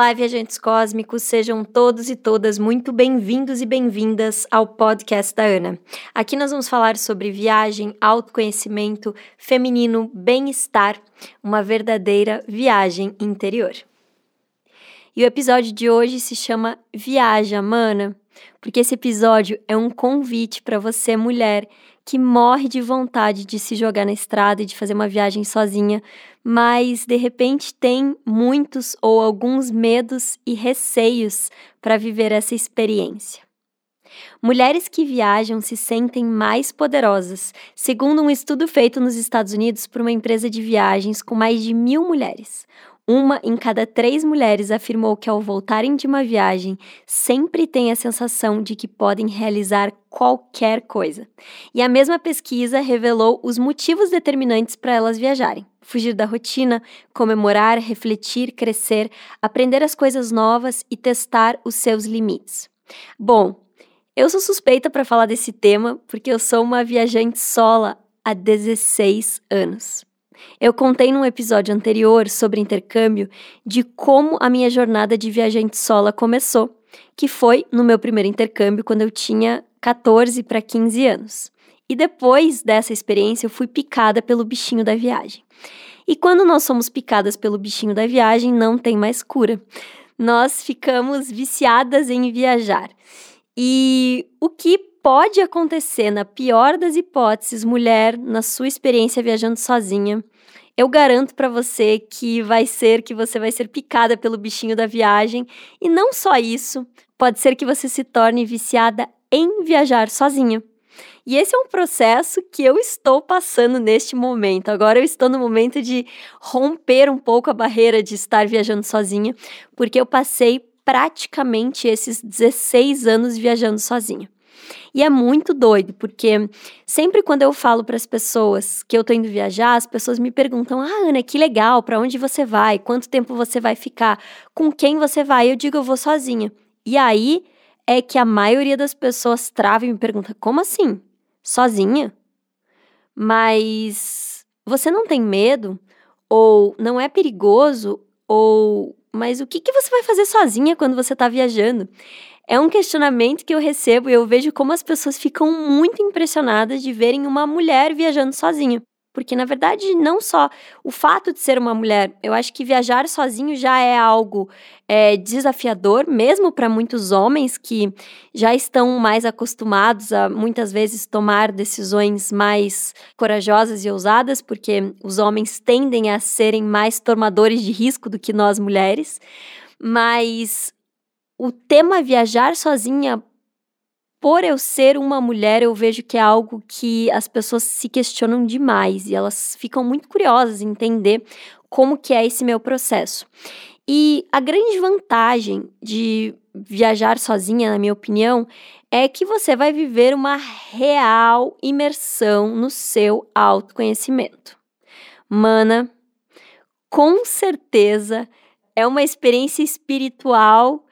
Olá, viajantes cósmicos, sejam todos e todas muito bem-vindos e bem-vindas ao podcast da Ana. Aqui nós vamos falar sobre viagem, autoconhecimento, feminino, bem-estar, uma verdadeira viagem interior. E o episódio de hoje se chama Viaja, Mana, porque esse episódio é um convite para você, mulher, que morre de vontade de se jogar na estrada e de fazer uma viagem sozinha, mas de repente tem muitos ou alguns medos e receios para viver essa experiência. Mulheres que viajam se sentem mais poderosas, segundo um estudo feito nos Estados Unidos por uma empresa de viagens com mais de mil mulheres. Uma em cada três mulheres afirmou que, ao voltarem de uma viagem, sempre têm a sensação de que podem realizar qualquer coisa. E a mesma pesquisa revelou os motivos determinantes para elas viajarem: fugir da rotina, comemorar, refletir, crescer, aprender as coisas novas e testar os seus limites. Bom, eu sou suspeita para falar desse tema porque eu sou uma viajante sola há 16 anos. Eu contei num episódio anterior sobre intercâmbio de como a minha jornada de viajante sola começou, que foi no meu primeiro intercâmbio quando eu tinha 14 para 15 anos. E depois dessa experiência eu fui picada pelo bichinho da viagem. E quando nós somos picadas pelo bichinho da viagem, não tem mais cura. Nós ficamos viciadas em viajar. E o que pode acontecer, na pior das hipóteses, mulher, na sua experiência viajando sozinha, eu garanto para você que vai ser que você vai ser picada pelo bichinho da viagem e não só isso, pode ser que você se torne viciada em viajar sozinha. E esse é um processo que eu estou passando neste momento. Agora eu estou no momento de romper um pouco a barreira de estar viajando sozinha, porque eu passei praticamente esses 16 anos viajando sozinha. E é muito doido, porque sempre quando eu falo para as pessoas que eu tô indo viajar, as pessoas me perguntam: "Ah, Ana, que legal, para onde você vai? Quanto tempo você vai ficar? Com quem você vai?" Eu digo: "Eu vou sozinha". E aí é que a maioria das pessoas trava e me pergunta: "Como assim? Sozinha?" Mas você não tem medo? Ou não é perigoso? Ou mas o que, que você vai fazer sozinha quando você está viajando? É um questionamento que eu recebo e eu vejo como as pessoas ficam muito impressionadas de verem uma mulher viajando sozinha. Porque, na verdade, não só o fato de ser uma mulher, eu acho que viajar sozinho já é algo é, desafiador, mesmo para muitos homens que já estão mais acostumados a muitas vezes tomar decisões mais corajosas e ousadas, porque os homens tendem a serem mais tomadores de risco do que nós mulheres. Mas o tema viajar sozinha, por eu ser uma mulher, eu vejo que é algo que as pessoas se questionam demais e elas ficam muito curiosas em entender como que é esse meu processo. E a grande vantagem de viajar sozinha, na minha opinião, é que você vai viver uma real imersão no seu autoconhecimento. Mana, com certeza é uma experiência espiritual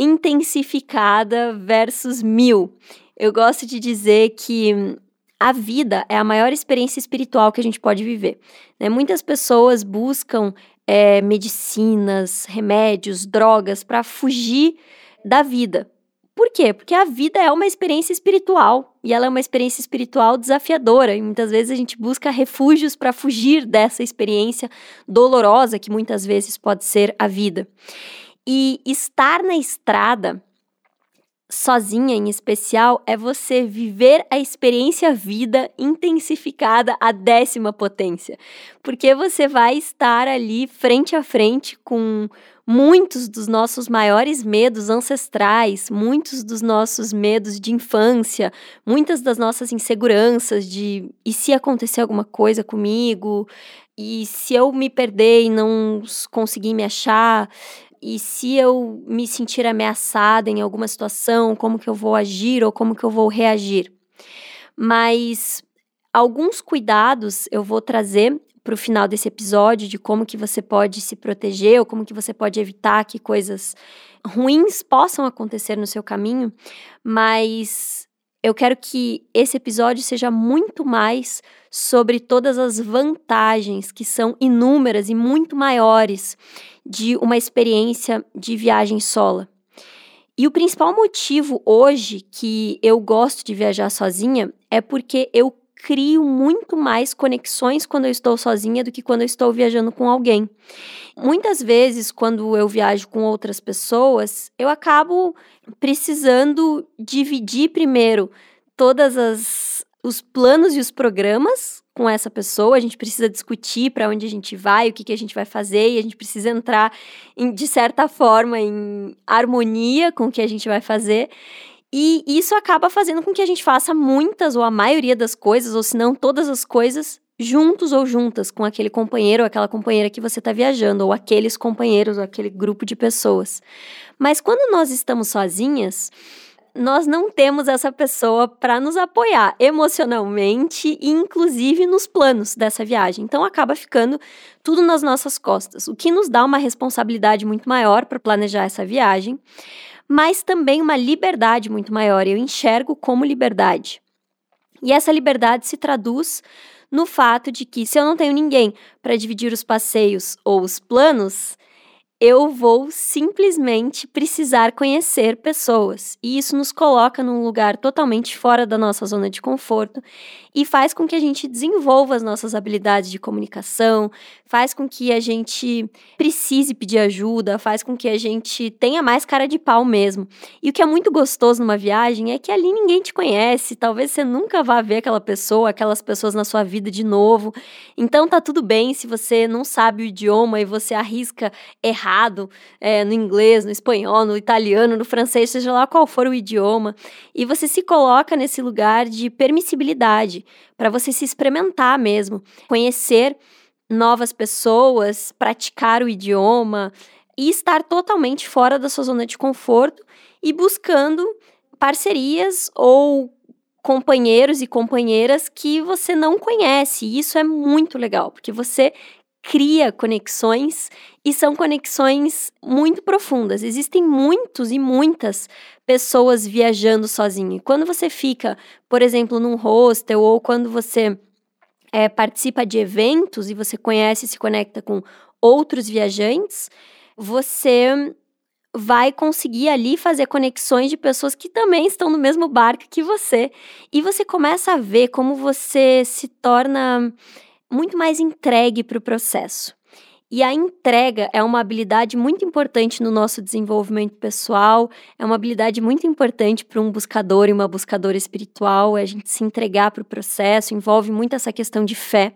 intensificada versus mil. Eu gosto de dizer que a vida é a maior experiência espiritual que a gente pode viver. Né? Muitas pessoas buscam é, medicinas, remédios, drogas para fugir da vida. Por quê? Porque a vida é uma experiência espiritual e ela é uma experiência espiritual desafiadora e muitas vezes a gente busca refúgios para fugir dessa experiência dolorosa que muitas vezes pode ser a vida. E estar na estrada sozinha em especial é você viver a experiência vida intensificada à décima potência. Porque você vai estar ali frente a frente com muitos dos nossos maiores medos ancestrais, muitos dos nossos medos de infância, muitas das nossas inseguranças de e se acontecer alguma coisa comigo? E se eu me perder e não conseguir me achar? E se eu me sentir ameaçada em alguma situação, como que eu vou agir ou como que eu vou reagir. Mas alguns cuidados eu vou trazer para o final desse episódio de como que você pode se proteger ou como que você pode evitar que coisas ruins possam acontecer no seu caminho, mas eu quero que esse episódio seja muito mais sobre todas as vantagens que são inúmeras e muito maiores de uma experiência de viagem sola. E o principal motivo hoje que eu gosto de viajar sozinha é porque eu crio muito mais conexões quando eu estou sozinha do que quando eu estou viajando com alguém. Muitas vezes, quando eu viajo com outras pessoas, eu acabo precisando dividir primeiro todas as os planos e os programas com essa pessoa, a gente precisa discutir para onde a gente vai, o que, que a gente vai fazer, e a gente precisa entrar, em, de certa forma, em harmonia com o que a gente vai fazer. E isso acaba fazendo com que a gente faça muitas ou a maioria das coisas, ou se não todas as coisas, juntos ou juntas com aquele companheiro ou aquela companheira que você está viajando, ou aqueles companheiros ou aquele grupo de pessoas. Mas quando nós estamos sozinhas, nós não temos essa pessoa para nos apoiar emocionalmente e inclusive nos planos dessa viagem. Então acaba ficando tudo nas nossas costas, o que nos dá uma responsabilidade muito maior para planejar essa viagem mas também uma liberdade muito maior. Eu enxergo como liberdade. E essa liberdade se traduz no fato de que, se eu não tenho ninguém para dividir os passeios ou os planos, eu vou simplesmente precisar conhecer pessoas. E isso nos coloca num lugar totalmente fora da nossa zona de conforto e faz com que a gente desenvolva as nossas habilidades de comunicação, faz com que a gente precise pedir ajuda, faz com que a gente tenha mais cara de pau mesmo. E o que é muito gostoso numa viagem é que ali ninguém te conhece, talvez você nunca vá ver aquela pessoa, aquelas pessoas na sua vida de novo. Então tá tudo bem se você não sabe o idioma e você arrisca errado é, no inglês, no espanhol, no italiano, no francês, seja lá qual for o idioma, e você se coloca nesse lugar de permissibilidade para você se experimentar mesmo, conhecer novas pessoas, praticar o idioma e estar totalmente fora da sua zona de conforto e buscando parcerias ou companheiros e companheiras que você não conhece. E isso é muito legal, porque você cria conexões e são conexões muito profundas. Existem muitos e muitas pessoas viajando sozinho. E quando você fica, por exemplo, num hostel ou quando você é, participa de eventos e você conhece e se conecta com outros viajantes, você vai conseguir ali fazer conexões de pessoas que também estão no mesmo barco que você. E você começa a ver como você se torna muito mais entregue para o processo. E a entrega é uma habilidade muito importante no nosso desenvolvimento pessoal, é uma habilidade muito importante para um buscador e uma buscadora espiritual, é a gente se entregar para o processo, envolve muito essa questão de fé.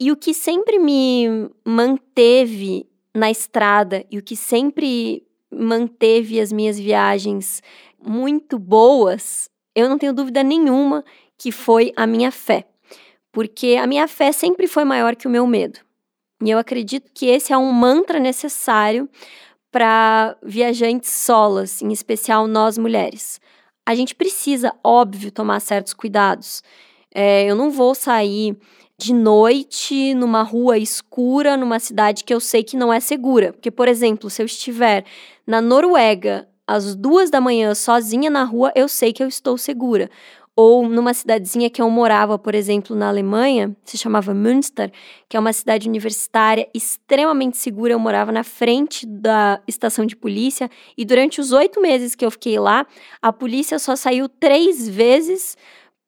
E o que sempre me manteve na estrada e o que sempre manteve as minhas viagens muito boas, eu não tenho dúvida nenhuma que foi a minha fé porque a minha fé sempre foi maior que o meu medo. E eu acredito que esse é um mantra necessário para viajantes solas, em especial nós mulheres. A gente precisa, óbvio, tomar certos cuidados. É, eu não vou sair de noite numa rua escura, numa cidade que eu sei que não é segura. Porque, por exemplo, se eu estiver na Noruega às duas da manhã sozinha na rua, eu sei que eu estou segura ou numa cidadezinha que eu morava, por exemplo, na Alemanha, se chamava Münster, que é uma cidade universitária extremamente segura. Eu morava na frente da estação de polícia e durante os oito meses que eu fiquei lá, a polícia só saiu três vezes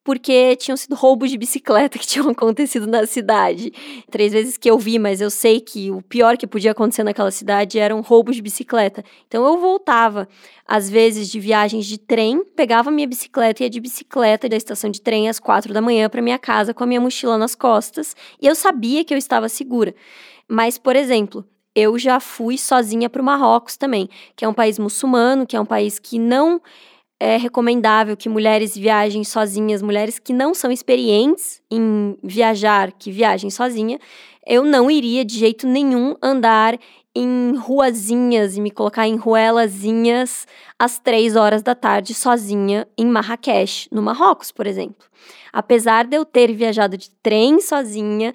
porque tinham sido roubos de bicicleta que tinham acontecido na cidade. Três vezes que eu vi, mas eu sei que o pior que podia acontecer naquela cidade eram roubos de bicicleta. Então eu voltava, às vezes, de viagens de trem, pegava minha bicicleta e ia de bicicleta da estação de trem às quatro da manhã para minha casa com a minha mochila nas costas, e eu sabia que eu estava segura. Mas, por exemplo, eu já fui sozinha para o Marrocos também, que é um país muçulmano, que é um país que não é recomendável que mulheres viajem sozinhas, mulheres que não são experientes em viajar, que viajem sozinha. Eu não iria de jeito nenhum andar em ruazinhas e me colocar em ruelazinhas às três horas da tarde sozinha em Marrakech, no Marrocos, por exemplo. Apesar de eu ter viajado de trem sozinha,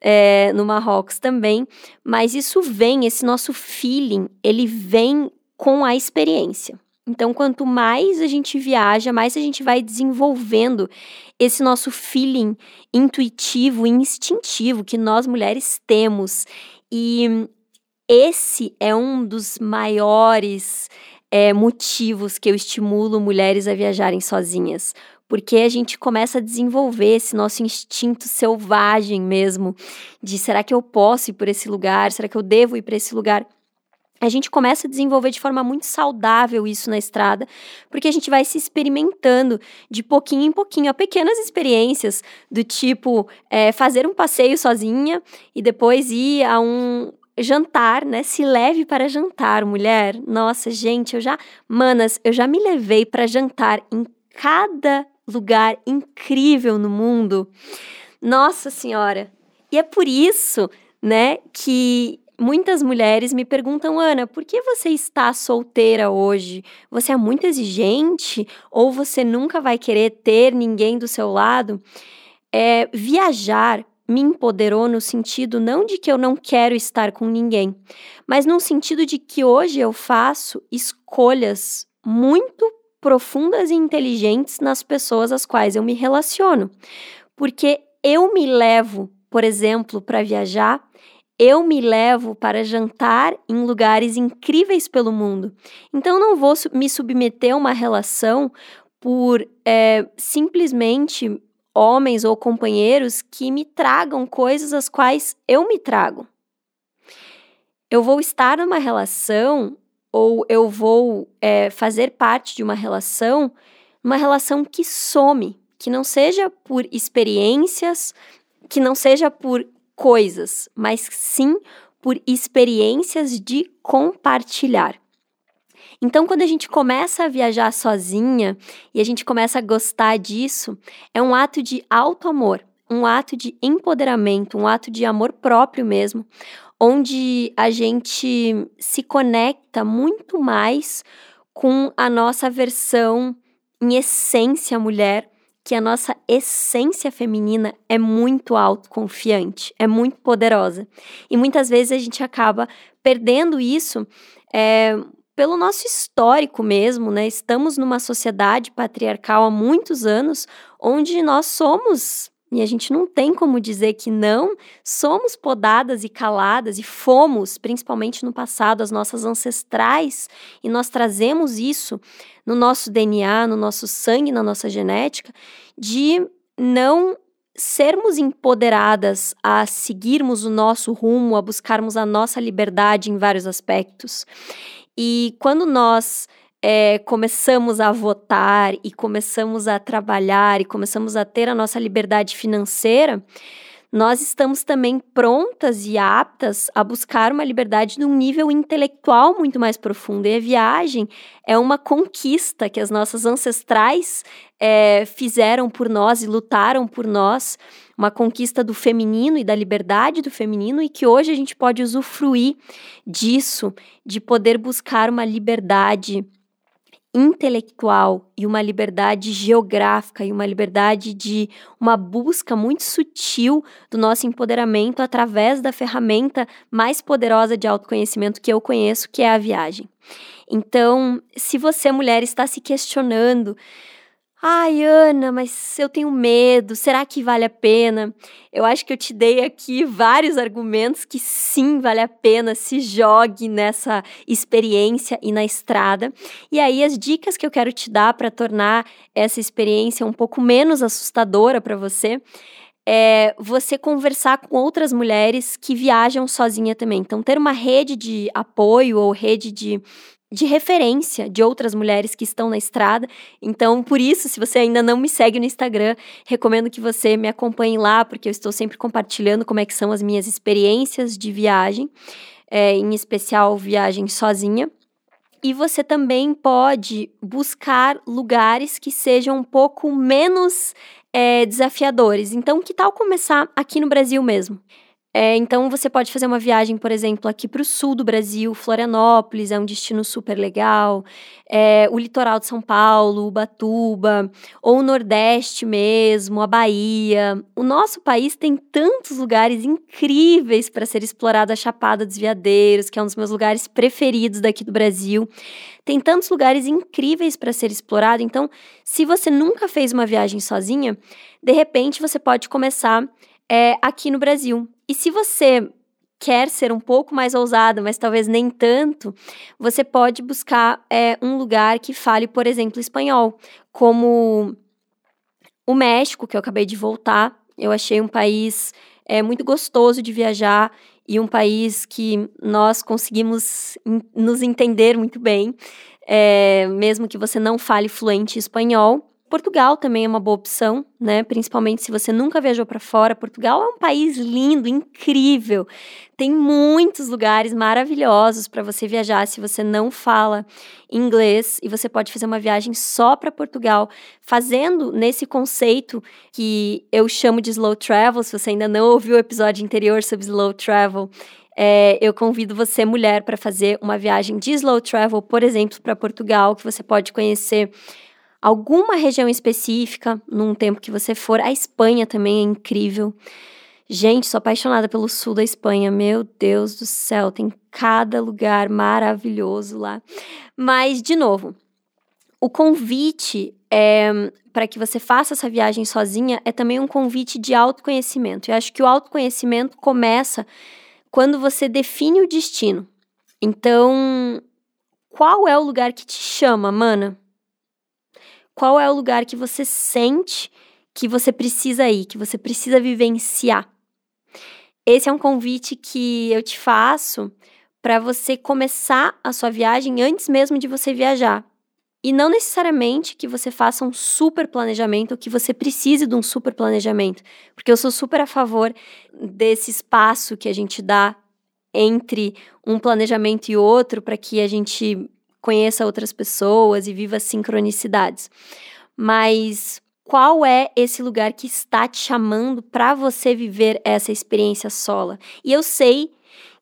é, no Marrocos também, mas isso vem, esse nosso feeling, ele vem com a experiência. Então, quanto mais a gente viaja, mais a gente vai desenvolvendo esse nosso feeling intuitivo e instintivo que nós mulheres temos. E esse é um dos maiores é, motivos que eu estimulo mulheres a viajarem sozinhas. Porque a gente começa a desenvolver esse nosso instinto selvagem mesmo, de será que eu posso ir por esse lugar? Será que eu devo ir para esse lugar? A gente começa a desenvolver de forma muito saudável isso na estrada, porque a gente vai se experimentando de pouquinho em pouquinho, a pequenas experiências do tipo é, fazer um passeio sozinha e depois ir a um jantar, né? Se leve para jantar, mulher. Nossa, gente, eu já, manas, eu já me levei para jantar em cada lugar incrível no mundo. Nossa Senhora. E é por isso, né, que Muitas mulheres me perguntam, Ana, por que você está solteira hoje? Você é muito exigente ou você nunca vai querer ter ninguém do seu lado? É, viajar me empoderou no sentido não de que eu não quero estar com ninguém, mas no sentido de que hoje eu faço escolhas muito profundas e inteligentes nas pessoas às quais eu me relaciono. Porque eu me levo, por exemplo, para viajar eu me levo para jantar em lugares incríveis pelo mundo. Então, não vou me submeter a uma relação por é, simplesmente homens ou companheiros que me tragam coisas as quais eu me trago. Eu vou estar numa relação ou eu vou é, fazer parte de uma relação, uma relação que some, que não seja por experiências, que não seja por coisas, mas sim por experiências de compartilhar. Então, quando a gente começa a viajar sozinha e a gente começa a gostar disso, é um ato de auto-amor, um ato de empoderamento, um ato de amor próprio mesmo, onde a gente se conecta muito mais com a nossa versão em essência mulher que a nossa essência feminina é muito autoconfiante, é muito poderosa. E muitas vezes a gente acaba perdendo isso é, pelo nosso histórico mesmo, né? Estamos numa sociedade patriarcal há muitos anos onde nós somos e a gente não tem como dizer que não, somos podadas e caladas e fomos, principalmente no passado, as nossas ancestrais, e nós trazemos isso no nosso DNA, no nosso sangue, na nossa genética, de não sermos empoderadas a seguirmos o nosso rumo, a buscarmos a nossa liberdade em vários aspectos. E quando nós é, começamos a votar e começamos a trabalhar e começamos a ter a nossa liberdade financeira, nós estamos também prontas e aptas a buscar uma liberdade num nível intelectual muito mais profundo. E a viagem é uma conquista que as nossas ancestrais é, fizeram por nós e lutaram por nós, uma conquista do feminino e da liberdade do feminino, e que hoje a gente pode usufruir disso, de poder buscar uma liberdade intelectual e uma liberdade geográfica e uma liberdade de uma busca muito sutil do nosso empoderamento através da ferramenta mais poderosa de autoconhecimento que eu conheço, que é a viagem. Então, se você mulher está se questionando Ai, Ana, mas eu tenho medo, será que vale a pena? Eu acho que eu te dei aqui vários argumentos que sim, vale a pena, se jogue nessa experiência e na estrada. E aí, as dicas que eu quero te dar para tornar essa experiência um pouco menos assustadora para você é você conversar com outras mulheres que viajam sozinha também. Então, ter uma rede de apoio ou rede de de referência de outras mulheres que estão na estrada. Então, por isso, se você ainda não me segue no Instagram, recomendo que você me acompanhe lá, porque eu estou sempre compartilhando como é que são as minhas experiências de viagem, é, em especial viagem sozinha. E você também pode buscar lugares que sejam um pouco menos é, desafiadores. Então, que tal começar aqui no Brasil mesmo? É, então, você pode fazer uma viagem, por exemplo, aqui para o sul do Brasil, Florianópolis é um destino super legal, é, o litoral de São Paulo, Ubatuba, ou o Nordeste mesmo, a Bahia. O nosso país tem tantos lugares incríveis para ser explorado, a Chapada dos Veadeiros, que é um dos meus lugares preferidos daqui do Brasil. Tem tantos lugares incríveis para ser explorado, então, se você nunca fez uma viagem sozinha, de repente você pode começar é, aqui no Brasil. E se você quer ser um pouco mais ousado, mas talvez nem tanto, você pode buscar é, um lugar que fale, por exemplo, espanhol, como o México, que eu acabei de voltar. Eu achei um país é, muito gostoso de viajar e um país que nós conseguimos nos entender muito bem, é, mesmo que você não fale fluente espanhol. Portugal também é uma boa opção, né? Principalmente se você nunca viajou para fora. Portugal é um país lindo, incrível. Tem muitos lugares maravilhosos para você viajar se você não fala inglês e você pode fazer uma viagem só para Portugal, fazendo nesse conceito que eu chamo de slow travel. Se você ainda não ouviu o episódio anterior sobre slow travel, é, eu convido você, mulher, para fazer uma viagem de slow travel, por exemplo, para Portugal, que você pode conhecer alguma região específica num tempo que você for. A Espanha também é incrível. Gente, sou apaixonada pelo sul da Espanha. Meu Deus do céu, tem cada lugar maravilhoso lá. Mas, de novo, o convite é, para que você faça essa viagem sozinha é também um convite de autoconhecimento. Eu acho que o autoconhecimento começa quando você define o destino. Então, qual é o lugar que te chama, mana? Qual é o lugar que você sente que você precisa ir, que você precisa vivenciar. Esse é um convite que eu te faço para você começar a sua viagem antes mesmo de você viajar. E não necessariamente que você faça um super planejamento ou que você precise de um super planejamento, porque eu sou super a favor desse espaço que a gente dá entre um planejamento e outro para que a gente conheça outras pessoas e viva sincronicidades. Mas qual é esse lugar que está te chamando para você viver essa experiência sola? E eu sei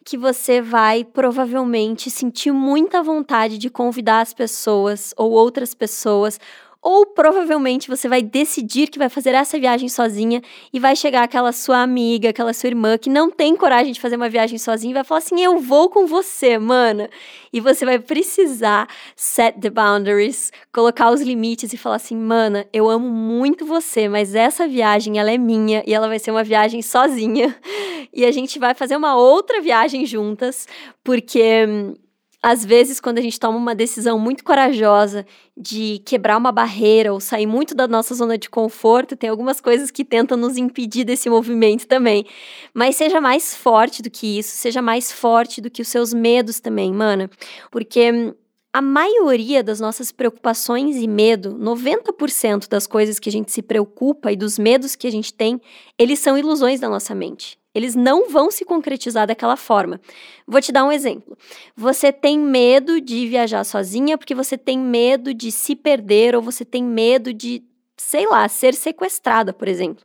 que você vai provavelmente sentir muita vontade de convidar as pessoas ou outras pessoas ou provavelmente você vai decidir que vai fazer essa viagem sozinha e vai chegar aquela sua amiga, aquela sua irmã que não tem coragem de fazer uma viagem sozinha e vai falar assim: "Eu vou com você, mana". E você vai precisar set the boundaries, colocar os limites e falar assim: "Mana, eu amo muito você, mas essa viagem ela é minha e ela vai ser uma viagem sozinha". E a gente vai fazer uma outra viagem juntas, porque hum, às vezes, quando a gente toma uma decisão muito corajosa de quebrar uma barreira ou sair muito da nossa zona de conforto, tem algumas coisas que tentam nos impedir desse movimento também. Mas seja mais forte do que isso, seja mais forte do que os seus medos também, mana. Porque a maioria das nossas preocupações e medo, 90% das coisas que a gente se preocupa e dos medos que a gente tem, eles são ilusões da nossa mente. Eles não vão se concretizar daquela forma. Vou te dar um exemplo. Você tem medo de viajar sozinha porque você tem medo de se perder ou você tem medo de, sei lá, ser sequestrada, por exemplo.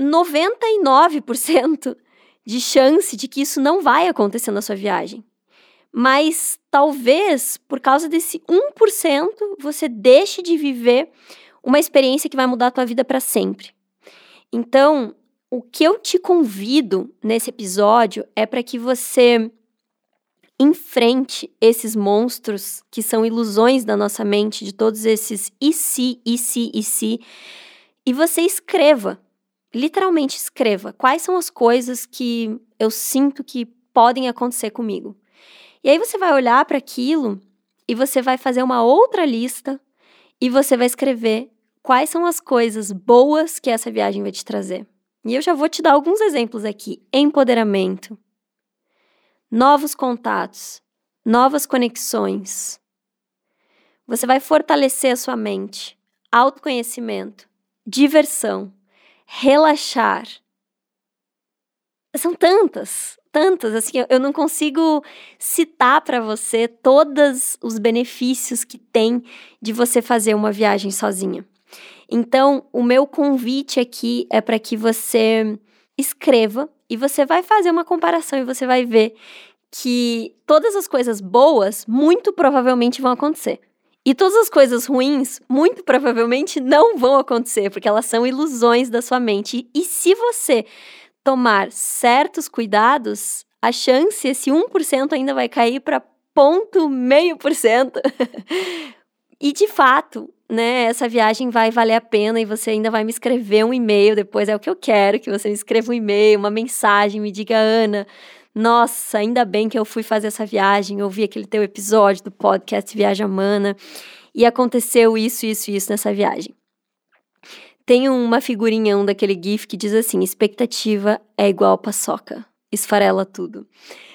99% de chance de que isso não vai acontecer na sua viagem. Mas talvez por causa desse 1% você deixe de viver uma experiência que vai mudar a tua vida para sempre. Então, o que eu te convido nesse episódio é para que você enfrente esses monstros que são ilusões da nossa mente, de todos esses e se, e se, e se, e você escreva, literalmente escreva quais são as coisas que eu sinto que podem acontecer comigo. E aí você vai olhar para aquilo e você vai fazer uma outra lista e você vai escrever quais são as coisas boas que essa viagem vai te trazer. E eu já vou te dar alguns exemplos aqui: empoderamento, novos contatos, novas conexões. Você vai fortalecer a sua mente, autoconhecimento, diversão, relaxar. São tantas, tantas, assim, eu não consigo citar para você todos os benefícios que tem de você fazer uma viagem sozinha. Então, o meu convite aqui é para que você escreva e você vai fazer uma comparação e você vai ver que todas as coisas boas muito provavelmente vão acontecer. E todas as coisas ruins, muito provavelmente, não vão acontecer, porque elas são ilusões da sua mente. E se você tomar certos cuidados, a chance, esse 1% ainda vai cair para ponto meio por cento. E de fato, né, essa viagem vai valer a pena e você ainda vai me escrever um e-mail depois. É o que eu quero, que você me escreva um e-mail, uma mensagem, me diga, Ana, nossa, ainda bem que eu fui fazer essa viagem, ouvi aquele teu episódio do podcast Viagem Mana e aconteceu isso, isso isso nessa viagem. Tem uma figurinha um daquele GIF que diz assim: expectativa é igual paçoca, esfarela tudo.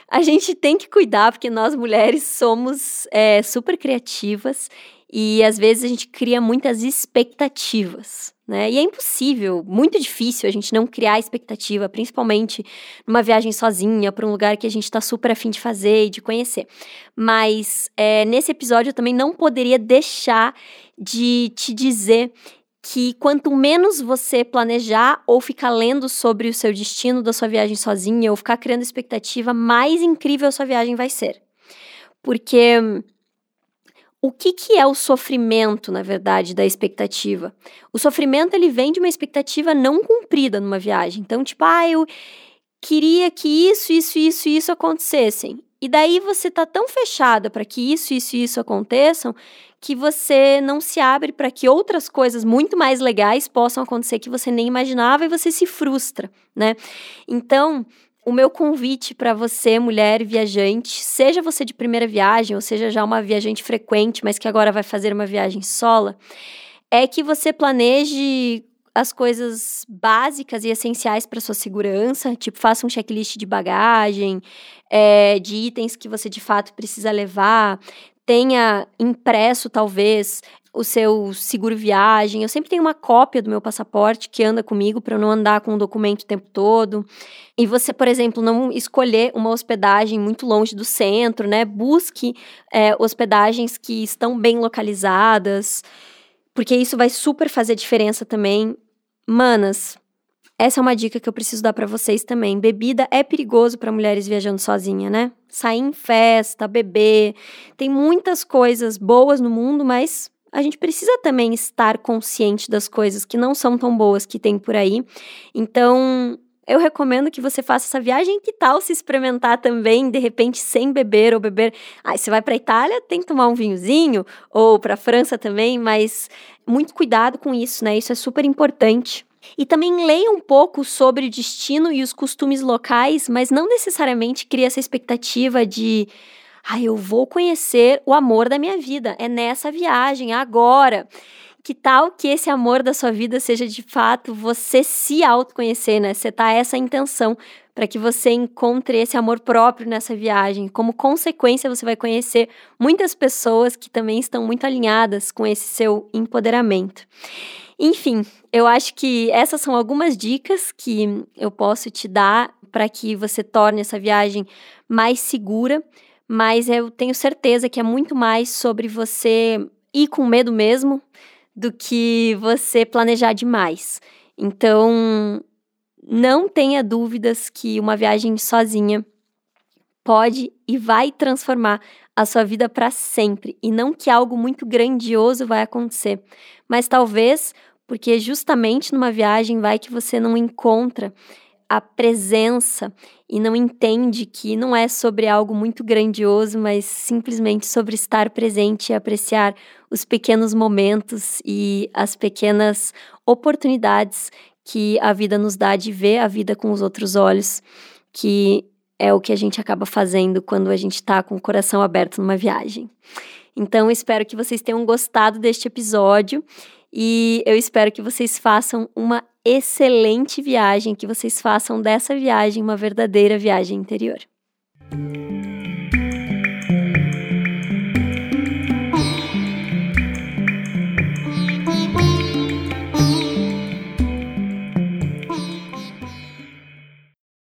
A gente tem que cuidar porque nós mulheres somos é, super criativas e às vezes a gente cria muitas expectativas, né? E é impossível, muito difícil a gente não criar expectativa, principalmente numa viagem sozinha para um lugar que a gente está super afim de fazer e de conhecer. Mas é, nesse episódio eu também não poderia deixar de te dizer que quanto menos você planejar ou ficar lendo sobre o seu destino da sua viagem sozinha ou ficar criando expectativa, mais incrível a sua viagem vai ser. Porque o que, que é o sofrimento, na verdade, da expectativa? O sofrimento ele vem de uma expectativa não cumprida numa viagem. Então, tipo, ah, eu queria que isso, isso, isso, isso acontecessem. E daí você tá tão fechada para que isso, isso e isso aconteçam que você não se abre para que outras coisas muito mais legais possam acontecer que você nem imaginava e você se frustra, né? Então, o meu convite para você, mulher viajante, seja você de primeira viagem ou seja já uma viajante frequente, mas que agora vai fazer uma viagem sola, é que você planeje as coisas básicas e essenciais para sua segurança, tipo faça um checklist de bagagem, é, de itens que você de fato precisa levar, tenha impresso talvez o seu seguro viagem. Eu sempre tenho uma cópia do meu passaporte que anda comigo para eu não andar com o documento o tempo todo. E você, por exemplo, não escolher uma hospedagem muito longe do centro, né? Busque é, hospedagens que estão bem localizadas, porque isso vai super fazer diferença também. Manas, essa é uma dica que eu preciso dar para vocês também. Bebida é perigoso para mulheres viajando sozinha, né? Sair em festa, beber, tem muitas coisas boas no mundo, mas a gente precisa também estar consciente das coisas que não são tão boas que tem por aí. Então, eu recomendo que você faça essa viagem. Que tal se experimentar também, de repente, sem beber ou beber? Ah, você vai para Itália, tem que tomar um vinhozinho, ou para França também, mas muito cuidado com isso, né? Isso é super importante. E também leia um pouco sobre o destino e os costumes locais, mas não necessariamente crie essa expectativa de ah, eu vou conhecer o amor da minha vida. É nessa viagem, agora. Que tal que esse amor da sua vida seja de fato você se autoconhecer, né? Você tá essa intenção para que você encontre esse amor próprio nessa viagem. Como consequência, você vai conhecer muitas pessoas que também estão muito alinhadas com esse seu empoderamento. Enfim, eu acho que essas são algumas dicas que eu posso te dar para que você torne essa viagem mais segura mas eu tenho certeza que é muito mais sobre você ir com medo mesmo do que você planejar demais. Então, não tenha dúvidas que uma viagem sozinha pode e vai transformar a sua vida para sempre e não que algo muito grandioso vai acontecer, mas talvez porque justamente numa viagem vai que você não encontra a presença e não entende que não é sobre algo muito grandioso, mas simplesmente sobre estar presente e apreciar os pequenos momentos e as pequenas oportunidades que a vida nos dá de ver a vida com os outros olhos, que é o que a gente acaba fazendo quando a gente está com o coração aberto numa viagem. Então, espero que vocês tenham gostado deste episódio e eu espero que vocês façam uma excelente viagem, que vocês façam dessa viagem uma verdadeira viagem interior.